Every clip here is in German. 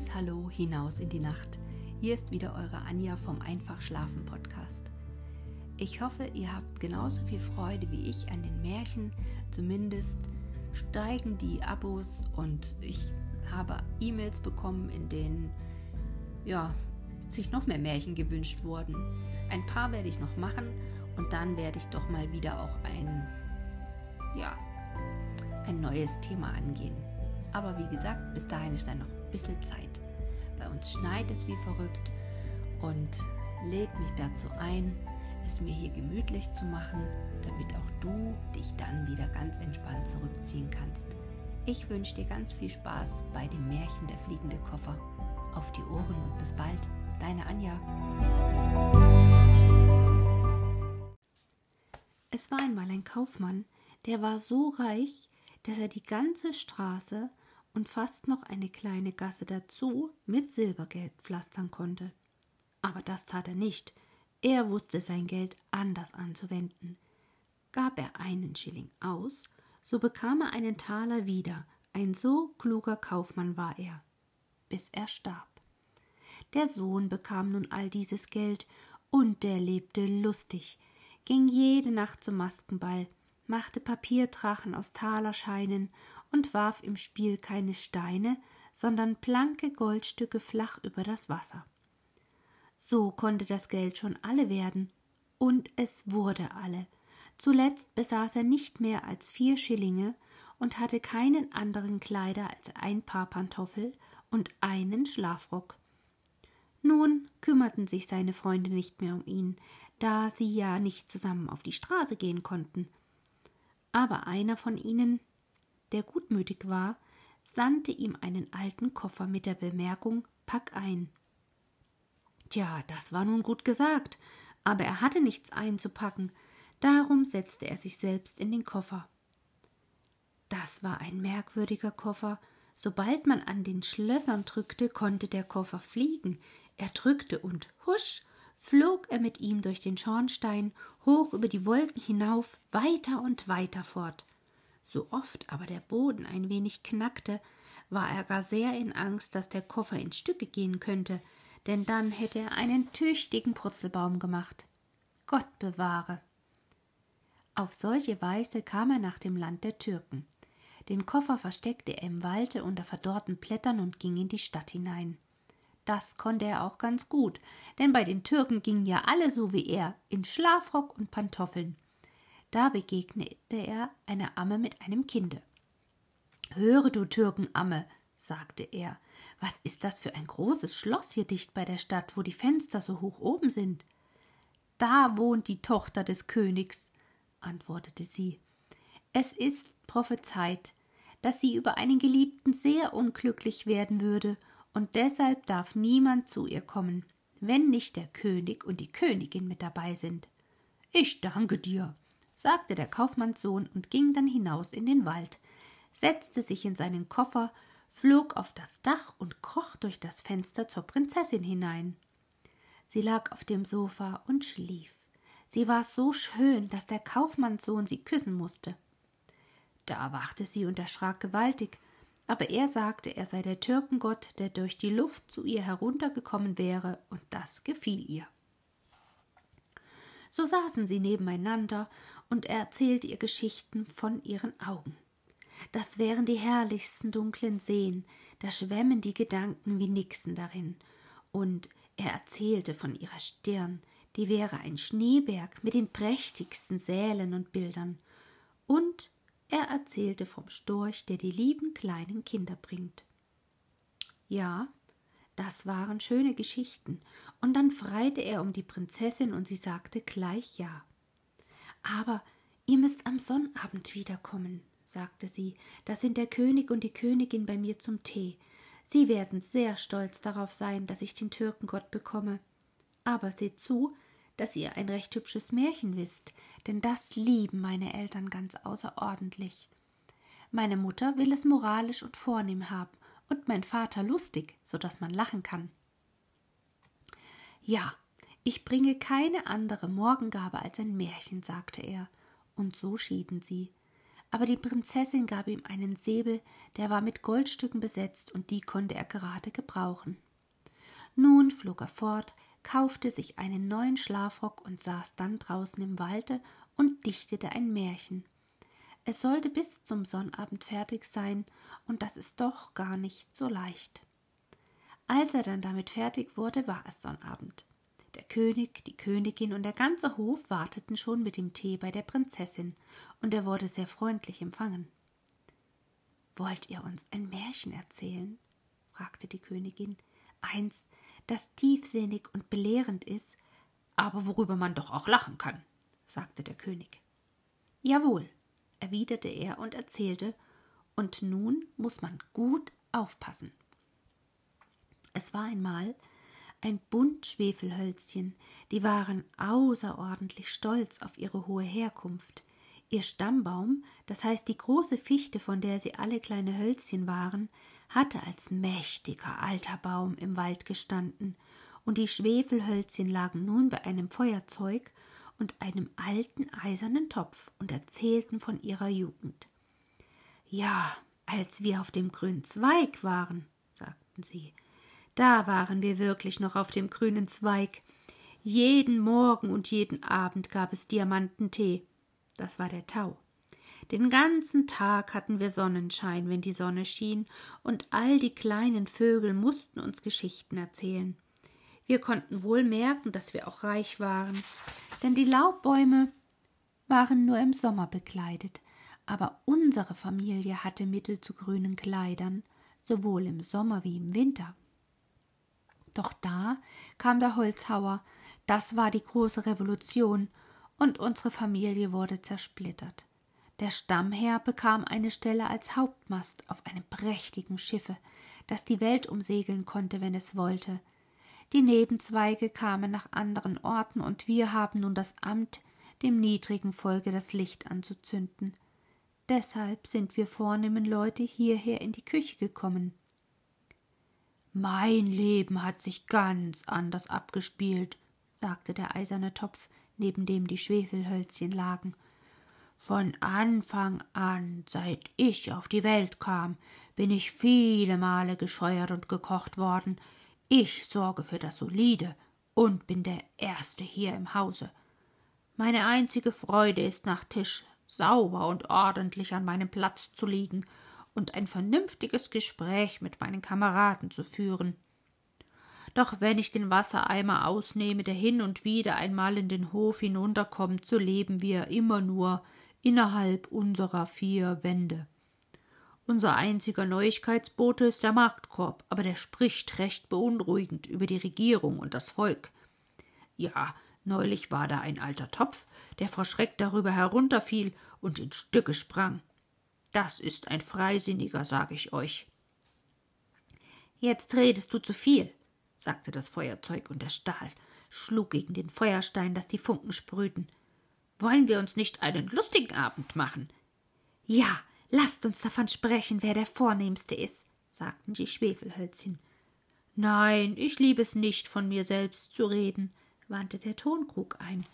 liebes Hallo hinaus in die Nacht. Hier ist wieder eure Anja vom Einfach Schlafen Podcast. Ich hoffe, ihr habt genauso viel Freude wie ich an den Märchen. Zumindest steigen die Abos und ich habe E-Mails bekommen, in denen ja, sich noch mehr Märchen gewünscht wurden. Ein paar werde ich noch machen und dann werde ich doch mal wieder auch ein ja, ein neues Thema angehen. Aber wie gesagt, bis dahin ist dann noch bisschen Zeit. Bei uns schneit es wie verrückt und lädt mich dazu ein, es mir hier gemütlich zu machen, damit auch du dich dann wieder ganz entspannt zurückziehen kannst. Ich wünsche dir ganz viel Spaß bei dem Märchen der fliegende Koffer. Auf die Ohren und bis bald, deine Anja. Es war einmal ein Kaufmann, der war so reich, dass er die ganze Straße und fast noch eine kleine Gasse dazu mit Silbergeld pflastern konnte. Aber das tat er nicht. Er wusste sein Geld anders anzuwenden. Gab er einen Schilling aus, so bekam er einen Taler wieder. Ein so kluger Kaufmann war er, bis er starb. Der Sohn bekam nun all dieses Geld, und der lebte lustig, ging jede Nacht zum Maskenball, machte Papierdrachen aus Talerscheinen und warf im Spiel keine Steine, sondern blanke Goldstücke flach über das Wasser. So konnte das Geld schon alle werden, und es wurde alle. Zuletzt besaß er nicht mehr als vier Schillinge und hatte keinen anderen Kleider als ein Paar Pantoffel und einen Schlafrock. Nun kümmerten sich seine Freunde nicht mehr um ihn, da sie ja nicht zusammen auf die Straße gehen konnten. Aber einer von ihnen, der gutmütig war, sandte ihm einen alten Koffer mit der Bemerkung Pack ein. Tja, das war nun gut gesagt, aber er hatte nichts einzupacken, darum setzte er sich selbst in den Koffer. Das war ein merkwürdiger Koffer. Sobald man an den Schlössern drückte, konnte der Koffer fliegen. Er drückte und husch, flog er mit ihm durch den Schornstein, hoch über die Wolken hinauf, weiter und weiter fort. So oft aber der Boden ein wenig knackte, war er gar sehr in Angst, dass der Koffer in Stücke gehen könnte, denn dann hätte er einen tüchtigen Purzelbaum gemacht. Gott bewahre. Auf solche Weise kam er nach dem Land der Türken. Den Koffer versteckte er im Walde unter verdorrten Blättern und ging in die Stadt hinein. Das konnte er auch ganz gut, denn bei den Türken gingen ja alle so wie er, in Schlafrock und Pantoffeln. Da begegnete er einer Amme mit einem Kinde. Höre, du Türkenamme, sagte er, was ist das für ein großes Schloss hier dicht bei der Stadt, wo die Fenster so hoch oben sind? Da wohnt die Tochter des Königs, antwortete sie. Es ist prophezeit, dass sie über einen Geliebten sehr unglücklich werden würde, und deshalb darf niemand zu ihr kommen, wenn nicht der König und die Königin mit dabei sind. Ich danke dir, sagte der Kaufmannssohn und ging dann hinaus in den Wald, setzte sich in seinen Koffer, flog auf das Dach und kroch durch das Fenster zur Prinzessin hinein. Sie lag auf dem Sofa und schlief. Sie war so schön, dass der Kaufmannssohn sie küssen musste. Da erwachte sie und erschrak gewaltig, aber er sagte, er sei der Türkengott, der durch die Luft zu ihr heruntergekommen wäre, und das gefiel ihr. So saßen sie nebeneinander, und er erzählte ihr Geschichten von ihren Augen. Das wären die herrlichsten dunklen Seen, da schwämmen die Gedanken wie Nixen darin, und er erzählte von ihrer Stirn, die wäre ein Schneeberg mit den prächtigsten Sälen und Bildern, und er erzählte vom Storch, der die lieben kleinen Kinder bringt. Ja, das waren schöne Geschichten, und dann freite er um die Prinzessin, und sie sagte gleich ja. Aber ihr müsst am Sonnabend wiederkommen, sagte sie, da sind der König und die Königin bei mir zum Tee. Sie werden sehr stolz darauf sein, dass ich den Türkengott bekomme. Aber seht zu, dass ihr ein recht hübsches Märchen wisst, denn das lieben meine Eltern ganz außerordentlich. Meine Mutter will es moralisch und vornehm haben und mein Vater lustig, so dass man lachen kann. Ja, ich bringe keine andere Morgengabe als ein Märchen, sagte er, und so schieden sie. aber die Prinzessin gab ihm einen Säbel, der war mit Goldstücken besetzt, und die konnte er gerade gebrauchen. Nun flog er fort, kaufte sich einen neuen Schlafrock und saß dann draußen im Walde und dichtete ein Märchen. Es sollte bis zum Sonnabend fertig sein, und das ist doch gar nicht so leicht. Als er dann damit fertig wurde, war es Sonnabend. Der König, die Königin und der ganze Hof warteten schon mit dem Tee bei der Prinzessin, und er wurde sehr freundlich empfangen. Wollt ihr uns ein Märchen erzählen? fragte die Königin. Eins, das tiefsinnig und belehrend ist, aber worüber man doch auch lachen kann, sagte der König. Jawohl, erwiderte er und erzählte, und nun muss man gut aufpassen. Es war einmal ein Bund Schwefelhölzchen, die waren außerordentlich stolz auf ihre hohe Herkunft. Ihr Stammbaum, das heißt die große Fichte, von der sie alle kleine Hölzchen waren, hatte als mächtiger alter Baum im Wald gestanden, und die Schwefelhölzchen lagen nun bei einem Feuerzeug und einem alten eisernen Topf und erzählten von ihrer Jugend. Ja, als wir auf dem grünen Zweig waren, sagten sie, da waren wir wirklich noch auf dem grünen Zweig. Jeden Morgen und jeden Abend gab es Diamantentee. Das war der Tau. Den ganzen Tag hatten wir Sonnenschein, wenn die Sonne schien, und all die kleinen Vögel mussten uns Geschichten erzählen. Wir konnten wohl merken, dass wir auch reich waren, denn die Laubbäume waren nur im Sommer bekleidet, aber unsere Familie hatte Mittel zu grünen Kleidern, sowohl im Sommer wie im Winter. Doch da kam der Holzhauer, das war die große Revolution, und unsere Familie wurde zersplittert. Der Stammherr bekam eine Stelle als Hauptmast auf einem prächtigen Schiffe, das die Welt umsegeln konnte, wenn es wollte. Die Nebenzweige kamen nach anderen Orten, und wir haben nun das Amt, dem niedrigen Volke das Licht anzuzünden. Deshalb sind wir vornehmen Leute hierher in die Küche gekommen. Mein Leben hat sich ganz anders abgespielt, sagte der eiserne Topf, neben dem die Schwefelhölzchen lagen. Von Anfang an, seit ich auf die Welt kam, bin ich viele Male gescheuert und gekocht worden. Ich sorge für das Solide und bin der Erste hier im Hause. Meine einzige Freude ist nach Tisch sauber und ordentlich an meinem Platz zu liegen und ein vernünftiges Gespräch mit meinen Kameraden zu führen. Doch wenn ich den Wassereimer ausnehme, der hin und wieder einmal in den Hof hinunterkommt, so leben wir immer nur innerhalb unserer vier Wände. Unser einziger Neuigkeitsbote ist der Marktkorb, aber der spricht recht beunruhigend über die Regierung und das Volk. Ja, neulich war da ein alter Topf, der vor Schreck darüber herunterfiel und in Stücke sprang. Das ist ein Freisinniger, sag ich euch. Jetzt redest du zu viel, sagte das Feuerzeug, und der Stahl schlug gegen den Feuerstein, dass die Funken sprühten. Wollen wir uns nicht einen lustigen Abend machen? Ja, lasst uns davon sprechen, wer der Vornehmste ist, sagten die Schwefelhölzchen. Nein, ich liebe es nicht, von mir selbst zu reden, wandte der Tonkrug ein.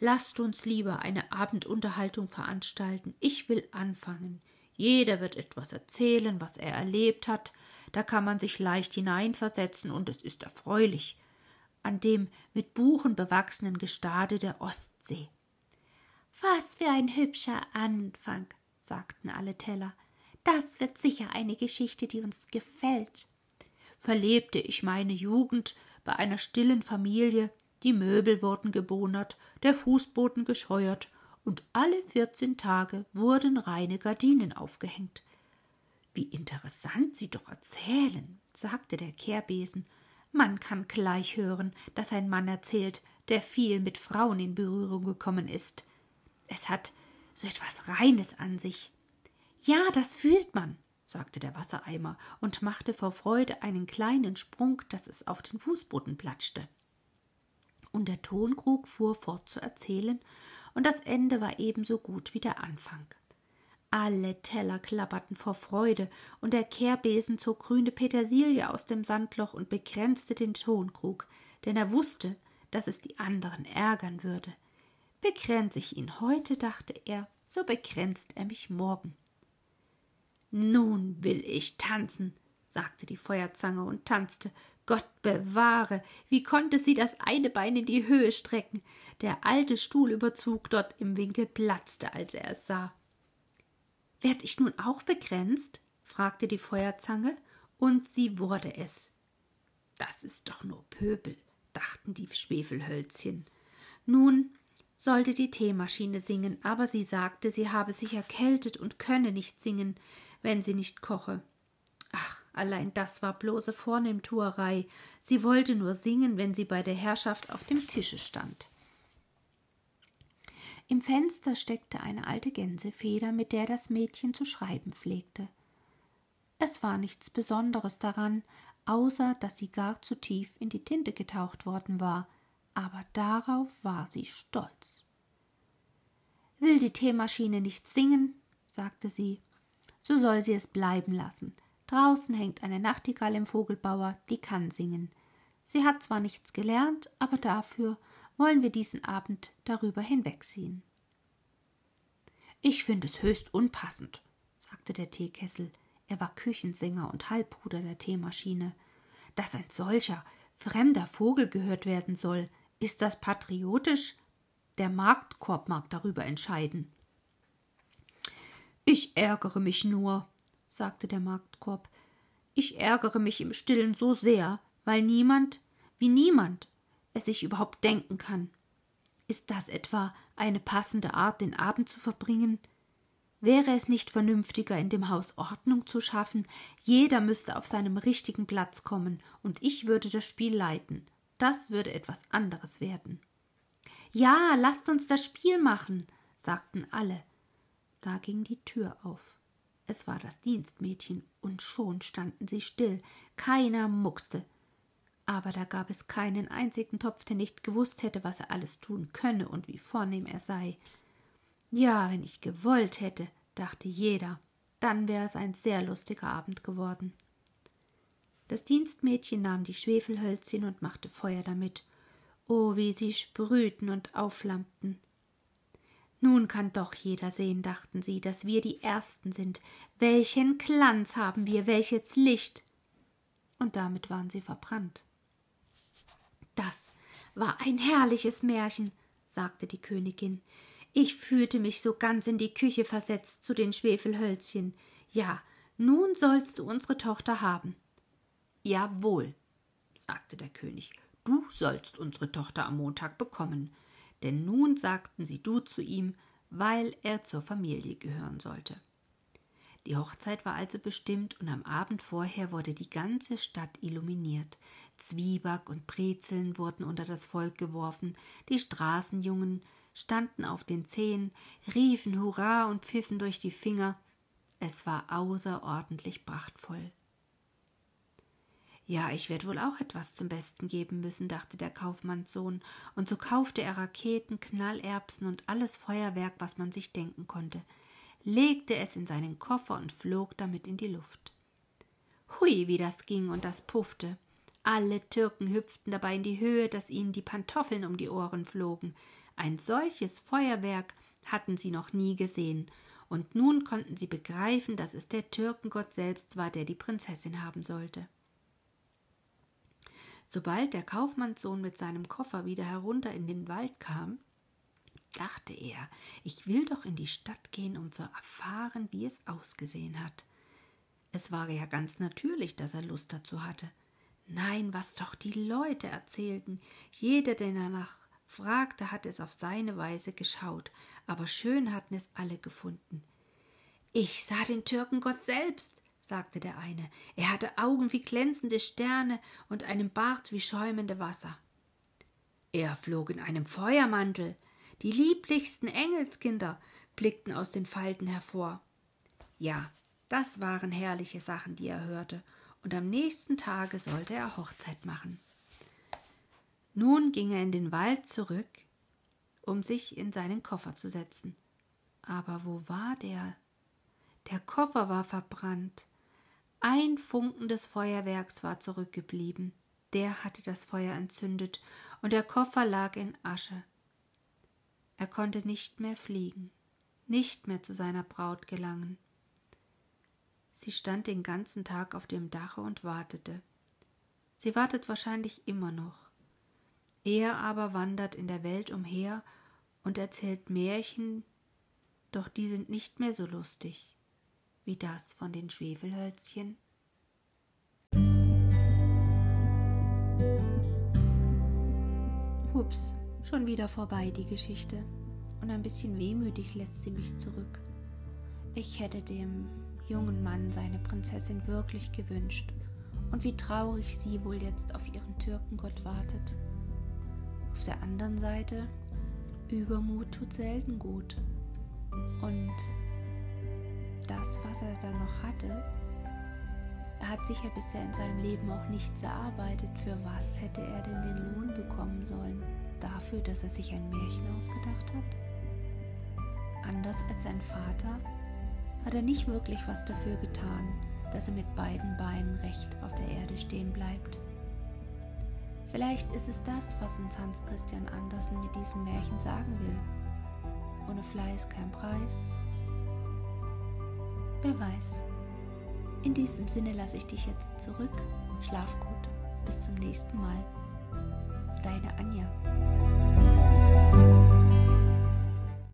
Lasst uns lieber eine Abendunterhaltung veranstalten. Ich will anfangen. Jeder wird etwas erzählen, was er erlebt hat, da kann man sich leicht hineinversetzen und es ist erfreulich. An dem mit Buchen bewachsenen Gestade der Ostsee. Was für ein hübscher Anfang, sagten alle Teller. Das wird sicher eine Geschichte, die uns gefällt. Verlebte ich meine Jugend bei einer stillen Familie, die Möbel wurden gebonert, der Fußboden gescheuert und alle vierzehn Tage wurden reine Gardinen aufgehängt. Wie interessant Sie doch erzählen, sagte der Kehrbesen. Man kann gleich hören, dass ein Mann erzählt, der viel mit Frauen in Berührung gekommen ist. Es hat so etwas Reines an sich. Ja, das fühlt man, sagte der Wassereimer und machte vor Freude einen kleinen Sprung, dass es auf den Fußboden platschte. Und der Tonkrug fuhr fort zu erzählen, und das Ende war ebenso gut wie der Anfang. Alle Teller klapperten vor Freude, und der Kehrbesen zog grüne Petersilie aus dem Sandloch und begrenzte den Tonkrug, denn er wusste, dass es die anderen ärgern würde. Begrenze ich ihn heute, dachte er, so begrenzt er mich morgen. Nun will ich tanzen, sagte die Feuerzange und tanzte. Gott bewahre, wie konnte sie das eine Bein in die Höhe strecken? Der alte Stuhlüberzug dort im Winkel platzte, als er es sah. Werd ich nun auch begrenzt? fragte die Feuerzange, und sie wurde es. Das ist doch nur Pöbel, dachten die Schwefelhölzchen. Nun sollte die Teemaschine singen, aber sie sagte, sie habe sich erkältet und könne nicht singen, wenn sie nicht koche. Allein das war bloße Vornehmtuerei. Sie wollte nur singen, wenn sie bei der Herrschaft auf dem Tische stand. Im Fenster steckte eine alte Gänsefeder, mit der das Mädchen zu schreiben pflegte. Es war nichts Besonderes daran, außer dass sie gar zu tief in die Tinte getaucht worden war, aber darauf war sie stolz. Will die Teemaschine nicht singen, sagte sie, so soll sie es bleiben lassen. Draußen hängt eine Nachtigall im Vogelbauer, die kann singen. Sie hat zwar nichts gelernt, aber dafür wollen wir diesen Abend darüber hinwegsehen. Ich finde es höchst unpassend, sagte der Teekessel. Er war Küchensänger und Halbbruder der Teemaschine. Dass ein solcher fremder Vogel gehört werden soll, ist das patriotisch? Der Marktkorb mag darüber entscheiden. Ich ärgere mich nur, sagte der Marktkorb. Ich ärgere mich im stillen so sehr, weil niemand, wie niemand, es sich überhaupt denken kann. Ist das etwa eine passende Art, den Abend zu verbringen? Wäre es nicht vernünftiger, in dem Haus Ordnung zu schaffen? Jeder müsste auf seinem richtigen Platz kommen, und ich würde das Spiel leiten. Das würde etwas anderes werden. Ja, lasst uns das Spiel machen, sagten alle. Da ging die Tür auf. Es war das Dienstmädchen, und schon standen sie still. Keiner muckste aber da gab es keinen einzigen Topf, der nicht gewusst hätte, was er alles tun könne und wie vornehm er sei. Ja, wenn ich gewollt hätte, dachte jeder, dann wäre es ein sehr lustiger Abend geworden. Das Dienstmädchen nahm die Schwefelhölzchen und machte Feuer damit. Oh, wie sie sprühten und aufflammten. Nun kann doch jeder sehen, dachten sie, dass wir die Ersten sind. Welchen Glanz haben wir, welches Licht! Und damit waren sie verbrannt. Das war ein herrliches Märchen, sagte die Königin. Ich fühlte mich so ganz in die Küche versetzt zu den Schwefelhölzchen. Ja, nun sollst du unsere Tochter haben. Jawohl, sagte der König, du sollst unsere Tochter am Montag bekommen, denn nun sagten sie du zu ihm, weil er zur Familie gehören sollte. Die Hochzeit war also bestimmt und am Abend vorher wurde die ganze Stadt illuminiert. Zwieback und Brezeln wurden unter das Volk geworfen, die Straßenjungen standen auf den Zehen, riefen Hurra und pfiffen durch die Finger. Es war außerordentlich prachtvoll. Ja, ich werde wohl auch etwas zum Besten geben müssen, dachte der Kaufmannssohn, und so kaufte er Raketen, Knallerbsen und alles Feuerwerk, was man sich denken konnte legte es in seinen Koffer und flog damit in die Luft. Hui, wie das ging und das puffte. Alle Türken hüpften dabei in die Höhe, dass ihnen die Pantoffeln um die Ohren flogen. Ein solches Feuerwerk hatten sie noch nie gesehen, und nun konnten sie begreifen, dass es der Türkengott selbst war, der die Prinzessin haben sollte. Sobald der Kaufmannssohn mit seinem Koffer wieder herunter in den Wald kam, dachte er, ich will doch in die Stadt gehen, um zu erfahren, wie es ausgesehen hat. Es war ja ganz natürlich, dass er Lust dazu hatte. Nein, was doch die Leute erzählten. Jeder, der danach fragte, hatte es auf seine Weise geschaut, aber schön hatten es alle gefunden. Ich sah den Türkengott selbst, sagte der eine. Er hatte Augen wie glänzende Sterne und einen Bart wie schäumende Wasser. Er flog in einem Feuermantel, die lieblichsten Engelskinder blickten aus den Falten hervor. Ja, das waren herrliche Sachen, die er hörte, und am nächsten Tage sollte er Hochzeit machen. Nun ging er in den Wald zurück, um sich in seinen Koffer zu setzen. Aber wo war der? Der Koffer war verbrannt. Ein Funken des Feuerwerks war zurückgeblieben. Der hatte das Feuer entzündet, und der Koffer lag in Asche. Er konnte nicht mehr fliegen. nicht mehr zu seiner Braut gelangen. Sie stand den ganzen Tag auf dem Dache und wartete. Sie wartet wahrscheinlich immer noch. Er aber wandert in der Welt umher und erzählt Märchen, doch die sind nicht mehr so lustig wie das von den Schwefelhölzchen. Hups, schon wieder vorbei die Geschichte. Und ein bisschen wehmütig lässt sie mich zurück. Ich hätte dem jungen Mann seine Prinzessin wirklich gewünscht. Und wie traurig sie wohl jetzt auf ihren Türkengott wartet. Auf der anderen Seite, Übermut tut selten gut. Und das, was er da noch hatte, er hat sicher bisher in seinem Leben auch nichts erarbeitet. Für was hätte er denn den Lohn bekommen sollen? Dafür, dass er sich ein Märchen ausgedacht hat? Anders als sein Vater hat er nicht wirklich was dafür getan, dass er mit beiden Beinen recht auf der Erde stehen bleibt. Vielleicht ist es das, was uns Hans Christian Andersen mit diesem Märchen sagen will. Ohne Fleiß kein Preis. Wer weiß. In diesem Sinne lasse ich dich jetzt zurück. Schlaf gut. Bis zum nächsten Mal. Deine Anja.